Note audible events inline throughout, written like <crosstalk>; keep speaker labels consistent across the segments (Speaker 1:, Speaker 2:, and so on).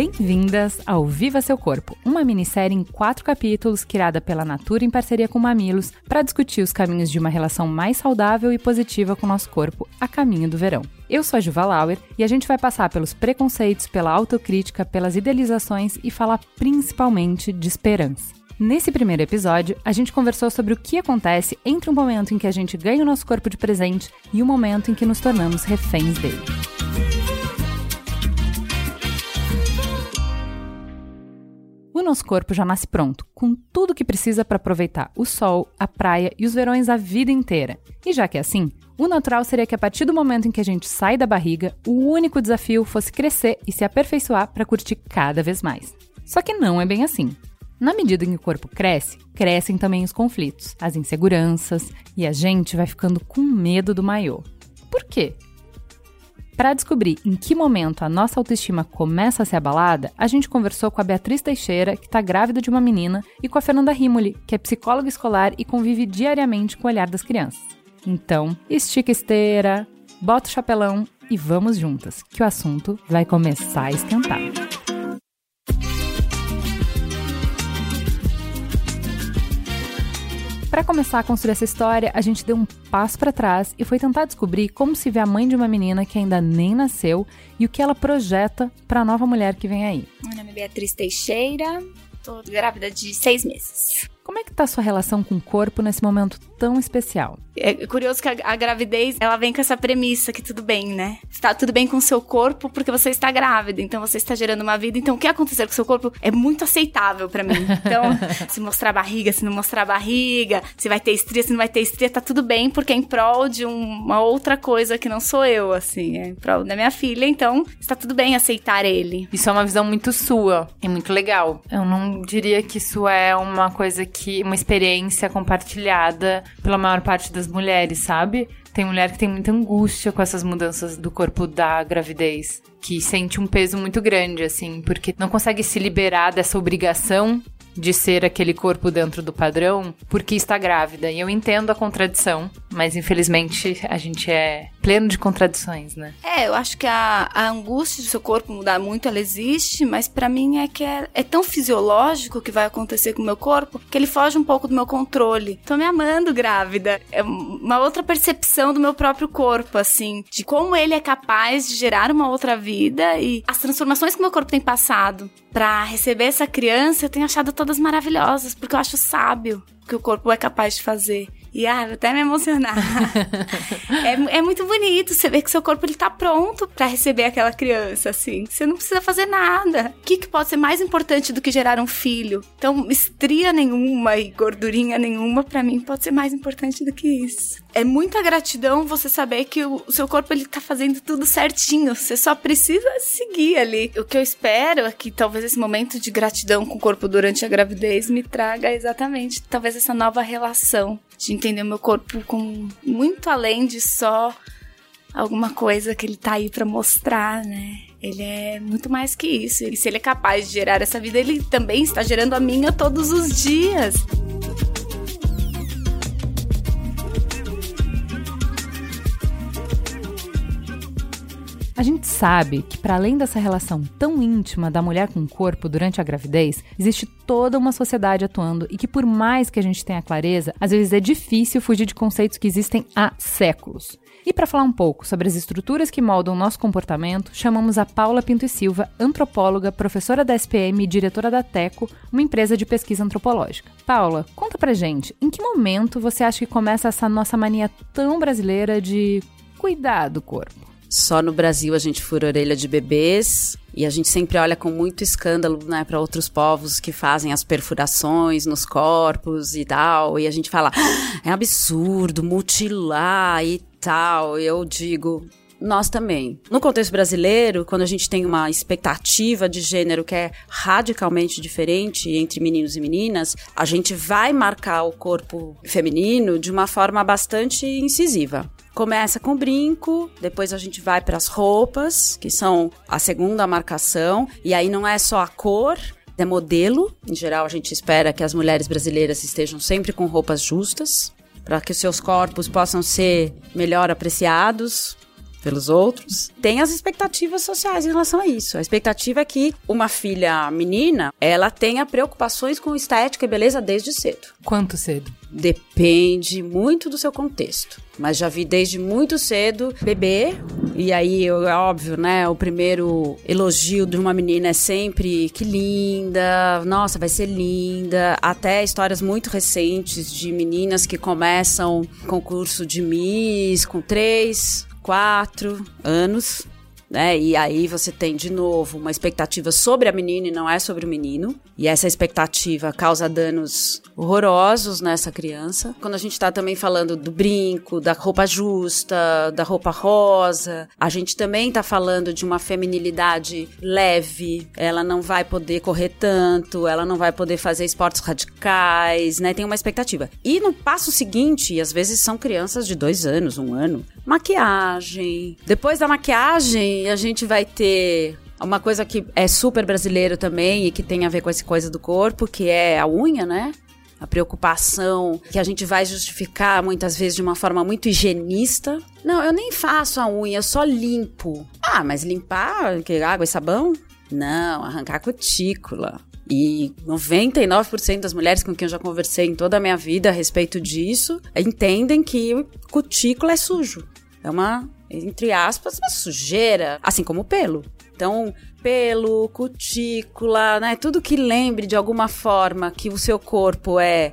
Speaker 1: Bem-vindas ao Viva Seu Corpo, uma minissérie em quatro capítulos criada pela Natura em parceria com Mamilos para discutir os caminhos de uma relação mais saudável e positiva com o nosso corpo a caminho do verão. Eu sou a Juva Lauer e a gente vai passar pelos preconceitos, pela autocrítica, pelas idealizações e falar principalmente de esperança. Nesse primeiro episódio, a gente conversou sobre o que acontece entre o momento em que a gente ganha o nosso corpo de presente e o momento em que nos tornamos reféns dele. Nosso corpo já nasce pronto, com tudo que precisa para aproveitar o sol, a praia e os verões a vida inteira. E já que é assim, o natural seria que a partir do momento em que a gente sai da barriga, o único desafio fosse crescer e se aperfeiçoar para curtir cada vez mais. Só que não é bem assim. Na medida em que o corpo cresce, crescem também os conflitos, as inseguranças e a gente vai ficando com medo do maiô. Por quê? Para descobrir em que momento a nossa autoestima começa a ser abalada, a gente conversou com a Beatriz Teixeira, que está grávida de uma menina, e com a Fernanda Rimoli, que é psicóloga escolar e convive diariamente com o olhar das crianças. Então, estica esteira, bota o chapelão e vamos juntas, que o assunto vai começar a esquentar. Para começar a construir essa história, a gente deu um passo para trás e foi tentar descobrir como se vê a mãe de uma menina que ainda nem nasceu e o que ela projeta para a nova mulher que vem aí.
Speaker 2: Meu nome é Beatriz Teixeira, tô grávida de seis meses.
Speaker 1: Como é que tá a sua relação com o corpo nesse momento tão especial?
Speaker 2: É curioso que a, a, gravidez, ela vem com essa premissa que tudo bem, né? Está tudo bem com o seu corpo porque você está grávida, então você está gerando uma vida. Então o que acontecer com o seu corpo é muito aceitável para mim. Então, <laughs> se mostrar barriga, se não mostrar barriga, se vai ter estria, se não vai ter estria, tá tudo bem porque é em prol de um, uma outra coisa que não sou eu, assim, é em prol da minha filha, então está tudo bem aceitar ele.
Speaker 3: Isso é uma visão muito sua e muito legal. Eu não diria que isso é uma coisa que uma experiência compartilhada pela maior parte das mulheres, sabe? Tem mulher que tem muita angústia com essas mudanças do corpo da gravidez, que sente um peso muito grande, assim, porque não consegue se liberar dessa obrigação de ser aquele corpo dentro do padrão porque está grávida. E eu entendo a contradição, mas infelizmente a gente é pleno de contradições, né?
Speaker 2: É, eu acho que a, a angústia do seu corpo mudar muito, ela existe, mas para mim é que é, é, tão fisiológico o que vai acontecer com o meu corpo que ele foge um pouco do meu controle. Tô me amando grávida. É uma outra percepção do meu próprio corpo, assim, de como ele é capaz de gerar uma outra vida e as transformações que meu corpo tem passado para receber essa criança, eu tenho achado todas maravilhosas, porque eu acho sábio o que o corpo é capaz de fazer. E ah, vou até me emocionar. <laughs> é, é muito bonito você ver que seu corpo ele tá pronto para receber aquela criança, assim. Você não precisa fazer nada. O que, que pode ser mais importante do que gerar um filho? Então, estria nenhuma e gordurinha nenhuma, para mim, pode ser mais importante do que isso. É muita gratidão você saber que o, seu corpo ele tá fazendo tudo certinho. Você só precisa seguir ali. O que eu espero é que talvez esse momento de gratidão com o corpo durante a gravidez me traga exatamente, talvez essa nova relação de entender o meu corpo como muito além de só alguma coisa que ele tá aí para mostrar, né? Ele é muito mais que isso. E se ele é capaz de gerar essa vida, ele também está gerando a minha todos os dias.
Speaker 1: A gente sabe que, para além dessa relação tão íntima da mulher com o corpo durante a gravidez, existe toda uma sociedade atuando e que, por mais que a gente tenha clareza, às vezes é difícil fugir de conceitos que existem há séculos. E para falar um pouco sobre as estruturas que moldam nosso comportamento, chamamos a Paula Pinto e Silva, antropóloga, professora da SPM e diretora da TECO, uma empresa de pesquisa antropológica. Paula, conta pra gente, em que momento você acha que começa essa nossa mania tão brasileira de cuidar do corpo?
Speaker 4: Só no Brasil a gente fura orelha de bebês e a gente sempre olha com muito escândalo né, para outros povos que fazem as perfurações nos corpos e tal. E a gente fala, ah, é absurdo mutilar e tal. Eu digo, nós também. No contexto brasileiro, quando a gente tem uma expectativa de gênero que é radicalmente diferente entre meninos e meninas, a gente vai marcar o corpo feminino de uma forma bastante incisiva. Começa com brinco, depois a gente vai para as roupas, que são a segunda marcação, e aí não é só a cor, é modelo. Em geral, a gente espera que as mulheres brasileiras estejam sempre com roupas justas, para que os seus corpos possam ser melhor apreciados. pelos outros. Tem as expectativas sociais em relação a isso. A expectativa é que uma filha menina, ela tenha preocupações com estética e beleza desde cedo.
Speaker 1: Quanto cedo?
Speaker 4: Depende muito do seu contexto. Mas já vi desde muito cedo bebê. E aí, é óbvio, né? O primeiro elogio de uma menina é sempre que linda, nossa, vai ser linda. Até histórias muito recentes de meninas que começam concurso de Miss com três, quatro anos, né? E aí você tem de novo uma expectativa sobre a menina e não é sobre o menino. E essa expectativa causa danos horrorosos nessa criança. Quando a gente tá também falando do brinco, da roupa justa, da roupa rosa, a gente também tá falando de uma feminilidade leve. Ela não vai poder correr tanto, ela não vai poder fazer esportes radicais, né? Tem uma expectativa. E no passo seguinte, e às vezes são crianças de dois anos, um ano, maquiagem. Depois da maquiagem, a gente vai ter uma coisa que é super brasileiro também e que tem a ver com essa coisa do corpo, que é a unha, né? A preocupação que a gente vai justificar muitas vezes de uma forma muito higienista. Não, eu nem faço a unha, eu só limpo. Ah, mas limpar que água e sabão? Não, arrancar a cutícula. E 99% das mulheres com quem eu já conversei em toda a minha vida a respeito disso entendem que cutícula é sujo. É uma, entre aspas, uma sujeira, assim como pelo. Então, pelo, cutícula, né? Tudo que lembre de alguma forma que o seu corpo é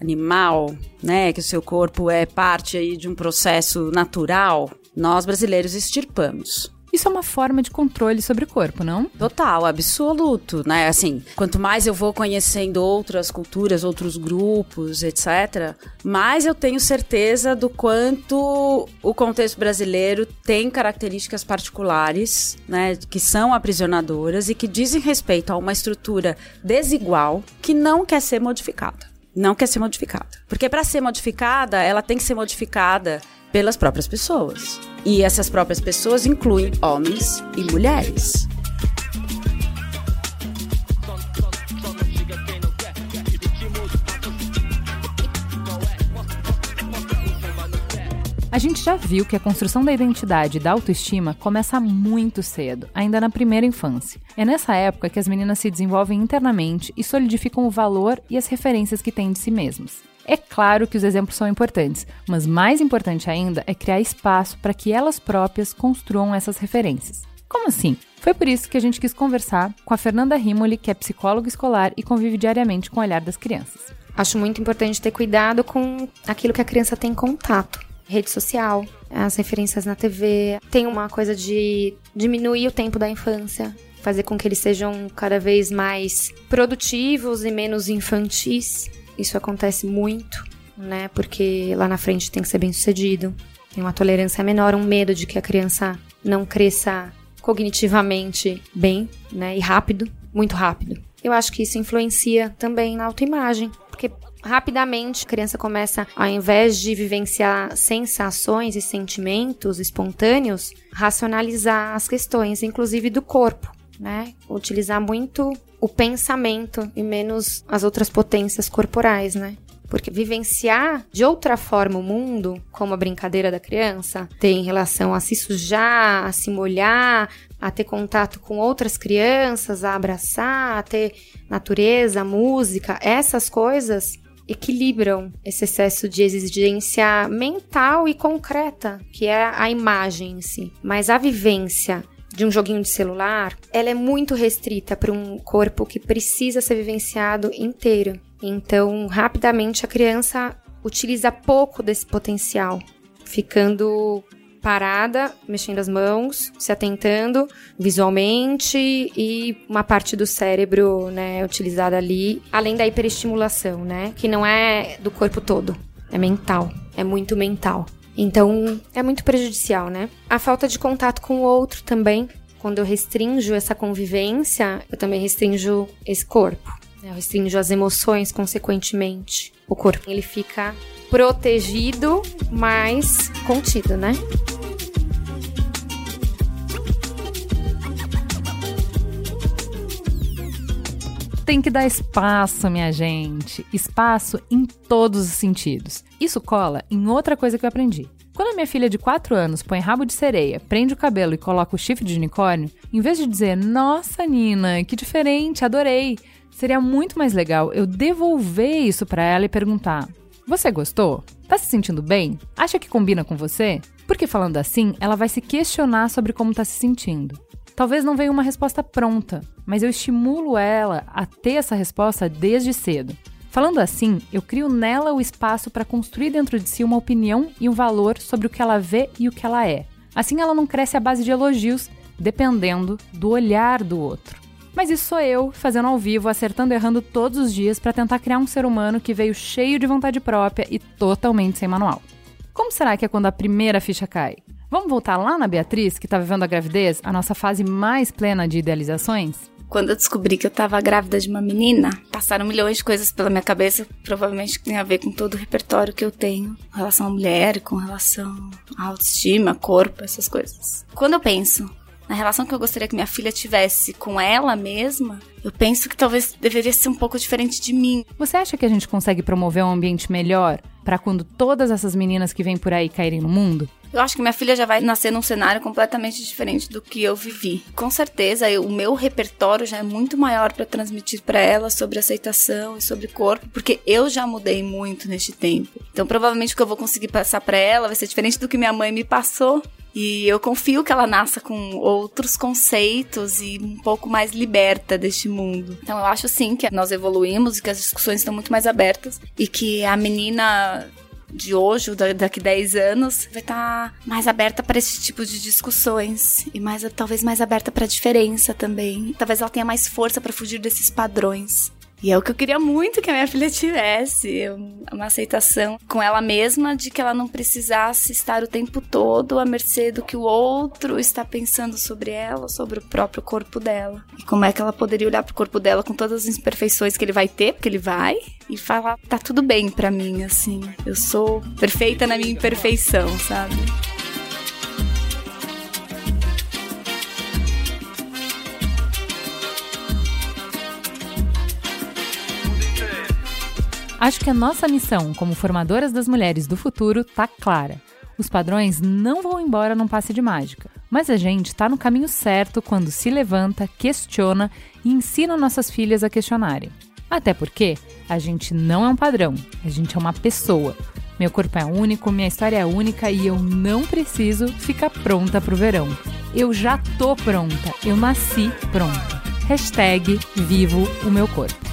Speaker 4: animal, né? Que o seu corpo é parte aí de um processo natural, nós brasileiros extirpamos.
Speaker 1: Isso é uma forma de controle sobre o corpo, não?
Speaker 4: Total, absoluto, né? Assim, quanto mais eu vou conhecendo outras culturas, outros grupos, etc., mais eu tenho certeza do quanto o contexto brasileiro tem características particulares, né, que são aprisionadoras e que dizem respeito a uma estrutura desigual que não quer ser modificada. Não quer ser modificada. Porque para ser modificada, ela tem que ser modificada pelas próprias pessoas. E essas próprias pessoas incluem homens e mulheres.
Speaker 1: A gente já viu que a construção da identidade e da autoestima começa muito cedo, ainda na primeira infância. É nessa época que as meninas se desenvolvem internamente e solidificam o valor e as referências que têm de si mesmas. É claro que os exemplos são importantes, mas mais importante ainda é criar espaço para que elas próprias construam essas referências. Como assim? Foi por isso que a gente quis conversar com a Fernanda Rimoli, que é psicóloga escolar e convive diariamente com o olhar das crianças.
Speaker 5: Acho muito importante ter cuidado com aquilo que a criança tem contato. Rede social, as referências na TV. Tem uma coisa de diminuir o tempo da infância, fazer com que eles sejam cada vez mais produtivos e menos infantis. Isso acontece muito, né? Porque lá na frente tem que ser bem sucedido. Tem uma tolerância menor, um medo de que a criança não cresça cognitivamente bem, né? E rápido, muito rápido. Eu acho que isso influencia também na autoimagem, porque rapidamente a criança começa, ao invés de vivenciar sensações e sentimentos espontâneos, racionalizar as questões, inclusive do corpo, né? Utilizar muito o pensamento e menos as outras potências corporais, né? Porque vivenciar de outra forma o mundo, como a brincadeira da criança, tem relação a se sujar, a se molhar, a ter contato com outras crianças, a abraçar, a ter natureza, música, essas coisas equilibram esse excesso de exigência mental e concreta, que é a imagem em si. Mas a vivência de um joguinho de celular, ela é muito restrita para um corpo que precisa ser vivenciado inteiro. Então, rapidamente a criança utiliza pouco desse potencial, ficando parada, mexendo as mãos, se atentando visualmente e uma parte do cérebro, né, utilizada ali, além da hiperestimulação, né, que não é do corpo todo, é mental, é muito mental. Então, é muito prejudicial, né? A falta de contato com o outro também. Quando eu restringo essa convivência, eu também restringo esse corpo. Né? Eu restringo as emoções, consequentemente. O corpo, ele fica protegido, mas contido, né?
Speaker 1: Tem que dar espaço, minha gente. Espaço em todos os sentidos. Isso cola em outra coisa que eu aprendi. Quando a minha filha de 4 anos põe rabo de sereia, prende o cabelo e coloca o chifre de unicórnio, em vez de dizer, nossa, Nina, que diferente, adorei, seria muito mais legal eu devolver isso para ela e perguntar: Você gostou? Tá se sentindo bem? Acha que combina com você? Porque falando assim, ela vai se questionar sobre como tá se sentindo. Talvez não venha uma resposta pronta, mas eu estimulo ela a ter essa resposta desde cedo. Falando assim, eu crio nela o espaço para construir dentro de si uma opinião e um valor sobre o que ela vê e o que ela é. Assim ela não cresce à base de elogios, dependendo do olhar do outro. Mas isso sou eu, fazendo ao vivo, acertando e errando todos os dias para tentar criar um ser humano que veio cheio de vontade própria e totalmente sem manual. Como será que é quando a primeira ficha cai? Vamos voltar lá na Beatriz, que está vivendo a gravidez, a nossa fase mais plena de idealizações?
Speaker 2: Quando eu descobri que eu tava grávida de uma menina, passaram milhões de coisas pela minha cabeça, provavelmente que tem a ver com todo o repertório que eu tenho com relação à mulher, com relação à autoestima, corpo, essas coisas. Quando eu penso na relação que eu gostaria que minha filha tivesse com ela mesma, eu penso que talvez deveria ser um pouco diferente de mim.
Speaker 1: Você acha que a gente consegue promover um ambiente melhor para quando todas essas meninas que vêm por aí caírem no mundo?
Speaker 2: Eu acho que minha filha já vai nascer num cenário completamente diferente do que eu vivi. Com certeza, eu, o meu repertório já é muito maior para transmitir para ela sobre aceitação e sobre corpo, porque eu já mudei muito neste tempo. Então, provavelmente o que eu vou conseguir passar para ela vai ser diferente do que minha mãe me passou. E eu confio que ela nasça com outros conceitos e um pouco mais liberta deste mundo. Então eu acho sim que nós evoluímos e que as discussões estão muito mais abertas e que a menina de hoje, daqui 10 anos, vai estar tá mais aberta para esse tipo de discussões e mais talvez mais aberta para diferença também. Talvez ela tenha mais força para fugir desses padrões. E é o que eu queria muito que a minha filha tivesse, uma aceitação com ela mesma de que ela não precisasse estar o tempo todo à mercê do que o outro está pensando sobre ela, sobre o próprio corpo dela. E como é que ela poderia olhar pro corpo dela com todas as imperfeições que ele vai ter, porque ele vai, e falar, tá tudo bem para mim, assim. Eu sou perfeita na minha imperfeição, sabe?
Speaker 1: Acho que a nossa missão como formadoras das mulheres do futuro tá clara. Os padrões não vão embora num passe de mágica, mas a gente está no caminho certo quando se levanta, questiona e ensina nossas filhas a questionarem. Até porque a gente não é um padrão, a gente é uma pessoa. Meu corpo é único, minha história é única e eu não preciso ficar pronta pro verão. Eu já tô pronta, eu nasci pronta. Hashtag Vivo o meu corpo.